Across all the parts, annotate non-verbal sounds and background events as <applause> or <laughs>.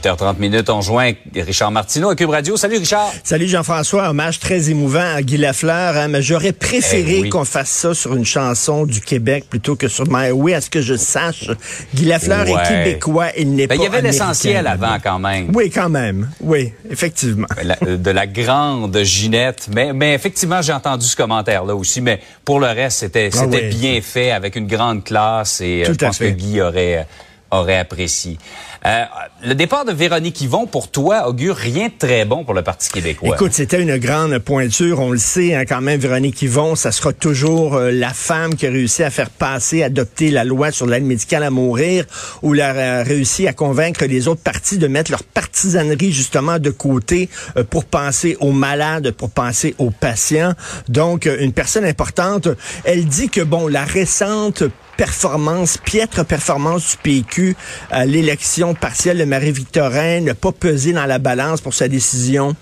8h30 minutes, on joint Richard Martineau à Cube Radio. Salut Richard. Salut Jean-François, hommage très émouvant à Guy Lafleur. Hein, mais j'aurais préféré Eh oui. qu'on fasse ça sur une chanson du Québec plutôt que sur My Way. À ce que je sache, Guy Lafleur Ouais. est québécois, il n'est Ben, pas il y avait l'essentiel avant quand même. Oui, quand même. Oui, effectivement. La- euh, de la grande Ginette. Mais, mais effectivement, j'ai entendu ce commentaire-là aussi. Mais pour le reste, c'était Ah bien fait, avec une grande classe. Et euh, Tout je à pense fait. que Guy aurait, aurait apprécié. Euh, le départ de Véronique Yvon, pour toi, augure rien de très bon pour le Parti québécois. Écoute, c'était une grande pointure, on le sait, hein, quand même, Véronique Yvon, ça sera toujours euh, la femme qui a réussi à faire passer, adopter la loi sur l'aide médicale à mourir, ou elle a réussi à convaincre les autres partis de mettre leur partisanerie justement de côté euh, pour penser aux malades, pour penser aux patients. Donc, euh, une personne importante. Elle dit que, bon, la récente performance, piètre performance du PQ à l'élection partielle de Marie-Victorin n'a pas pesé dans la balance pour sa décision.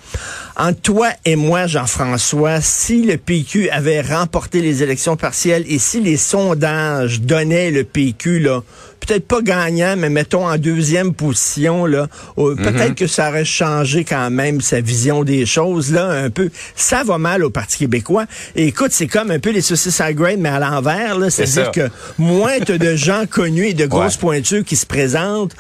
Entre toi et moi, Jean-François, si le PQ avait remporté les élections partielles et si les sondages donnaient le PQ, là, peut-être pas gagnant, mais mettons en deuxième position, là, euh, peut-être que ça aurait changé quand même sa vision des choses, là, un peu. Ça va mal au Parti québécois. Et écoute, c'est comme un peu les saucisses à grain, mais à l'envers, là. C'est C'est-à-dire que moins t'as de gens connus et de grosses Ouais. pointures qui se présentent,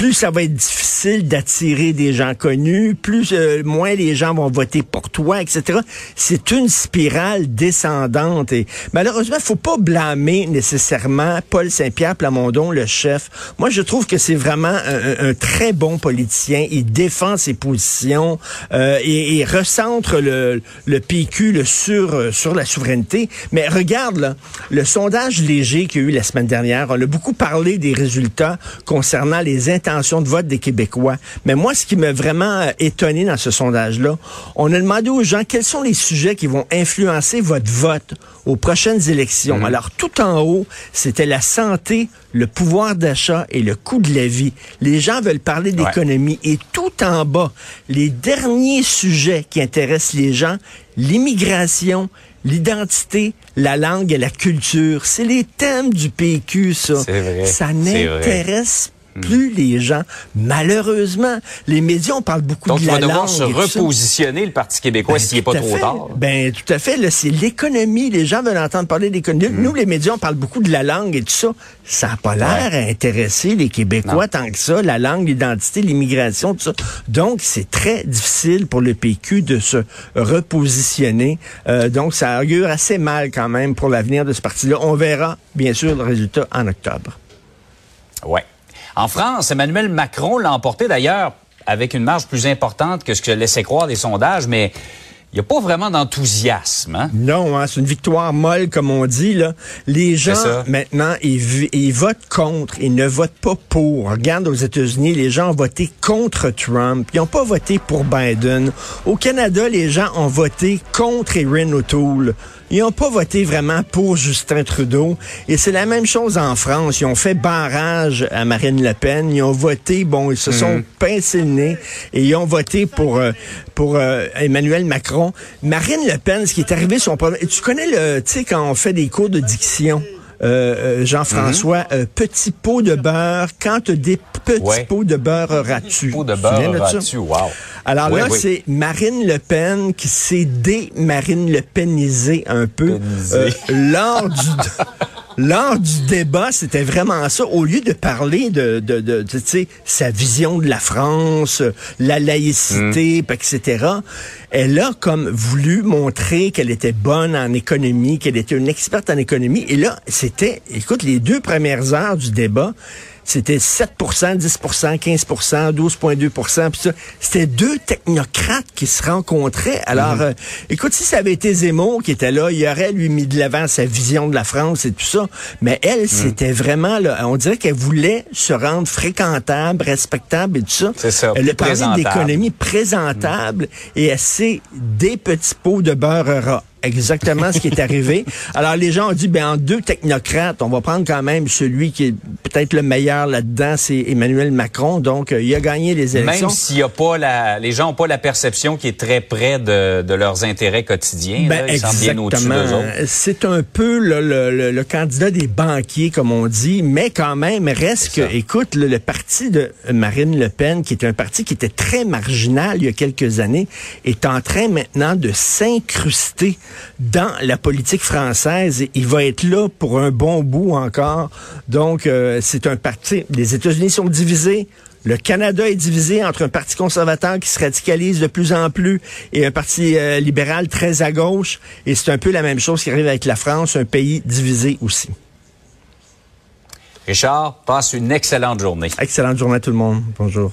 plus ça va être difficile d'attirer des gens connus, plus euh, moins les gens vont voter pour toi, etc. C'est une spirale descendante et malheureusement, faut pas blâmer nécessairement Paul Saint-Pierre Plamondon, le chef. Moi, je trouve que c'est vraiment un, très bon politicien. Il défend ses positions euh, et, et recentre le, le PQ le sur euh, sur la souveraineté. Mais regarde là, le sondage léger qu'il y a eu la semaine dernière. On a beaucoup parlé des résultats concernant les intentions de vote des Québécois. Mais moi, ce qui m'a vraiment euh, étonné dans ce sondage-là, on a demandé aux gens quels sont les sujets qui vont influencer votre vote aux prochaines élections. Alors, tout en haut, c'était la santé, le pouvoir d'achat et le coût de la vie. Les gens veulent parler Ouais. d'économie. Et tout en bas, les derniers sujets qui intéressent les gens, l'immigration, l'identité, la langue et la culture. C'est les thèmes du PQ, ça. Vrai. Ça n'intéresse plus les gens. Malheureusement, les médias, on parle beaucoup Donc, de la va devoir langue. se et tout ça. repositionner, le Parti québécois, Ben, s'il n'est pas trop fait. tard. Ben, tout à fait. Là, c'est l'économie. Les gens veulent entendre parler d'économie. Mm. Nous, les médias, on parle beaucoup de la langue et tout ça. Ça n'a pas l'air à intéresser les Québécois tant que ça. La langue, l'identité, l'immigration, tout ça. Donc, c'est très difficile pour le PQ de se repositionner. Euh, donc, ça augure assez mal quand même pour l'avenir de ce parti-là. On verra, bien sûr, le résultat en octobre. Ouais. En France, Emmanuel Macron l'a emporté d'ailleurs avec une marge plus importante que ce que laissaient croire les sondages, mais il n'y a pas vraiment d'enthousiasme. Hein? Non, hein, c'est une victoire molle, comme on dit. Là. Les gens, maintenant, ils, votent contre, ils ne votent pas pour. Regarde aux États-Unis, les gens ont voté contre Trump. Ils n'ont pas voté pour Biden. Au Canada, les gens ont voté contre Erin O'Toole. Ils n'ont pas voté vraiment pour Justin Trudeau. Et c'est la même chose en France. Ils ont fait barrage à Marine Le Pen. Ils ont voté, bon, ils se sont pincés le nez et ils ont voté pour, euh, pour euh, Emmanuel Macron. Marine Le Pen, ce qui est arrivé, son problème. Tu connais le, tu sais, quand on fait des cours de diction, euh, euh, Jean-François, euh, petit pot de beurre, quand tu des petits Ouais. pots de beurre auras-tu? Pot de beurre là-dessus, wow. Alors Oui, là, oui. c'est Marine Le Pen qui s'est dé-Marine Le Penisé un peu euh, lors du <laughs> lors du débat, c'était vraiment ça. Au lieu de parler de, de, de, de, tu sais, sa vision de la France, la laïcité, puis etc., elle a comme voulu montrer qu'elle était bonne en économie, qu'elle était une experte en économie. Et là, c'était, écoute, les deux premières heures du débat, c'était 7% 10% 15% 12,2% puis ça. C'était deux technocrates qui se rencontraient. Alors, Mhm. euh, écoute, si ça avait été Zemmour qui était là, il aurait lui mis de l'avant sa vision de la France et tout ça. Mais elle, Mhm. c'était vraiment, là, on dirait qu'elle voulait se rendre fréquentable, respectable et tout ça. C'est ça, Elle a présentable. d'économie présentable et elle sait des petits pots de beurre ras. Exactement ce qui est arrivé. Alors, les gens ont dit, ben, en deux technocrates, on va prendre quand même celui qui est peut-être le meilleur là-dedans, c'est Emmanuel Macron. Donc, euh, il a gagné les élections. Même s'il y a pas la, les gens n'ont pas la perception qui est très près de, de leurs intérêts quotidiens. Ben, là. Ils sont bien au-dessus d'eux exactement. autres. C'est un peu le, le- le- le candidat des banquiers, comme on dit, mais quand même, reste que, écoute, le, le parti de Marine Le Pen, qui est un parti qui était très marginal il y a quelques années, est en train maintenant de s'incruster dans la politique française. Il va être là pour un bon bout encore. Donc, euh, c'est un parti. Les États-Unis sont divisés. Le Canada est divisé entre un parti conservateur qui se radicalise de plus en plus et un parti euh, libéral très à gauche. Et c'est un peu la même chose qui arrive avec la France, un pays divisé aussi. Richard, passe une excellente journée. Excellente journée à tout le monde. Bonjour.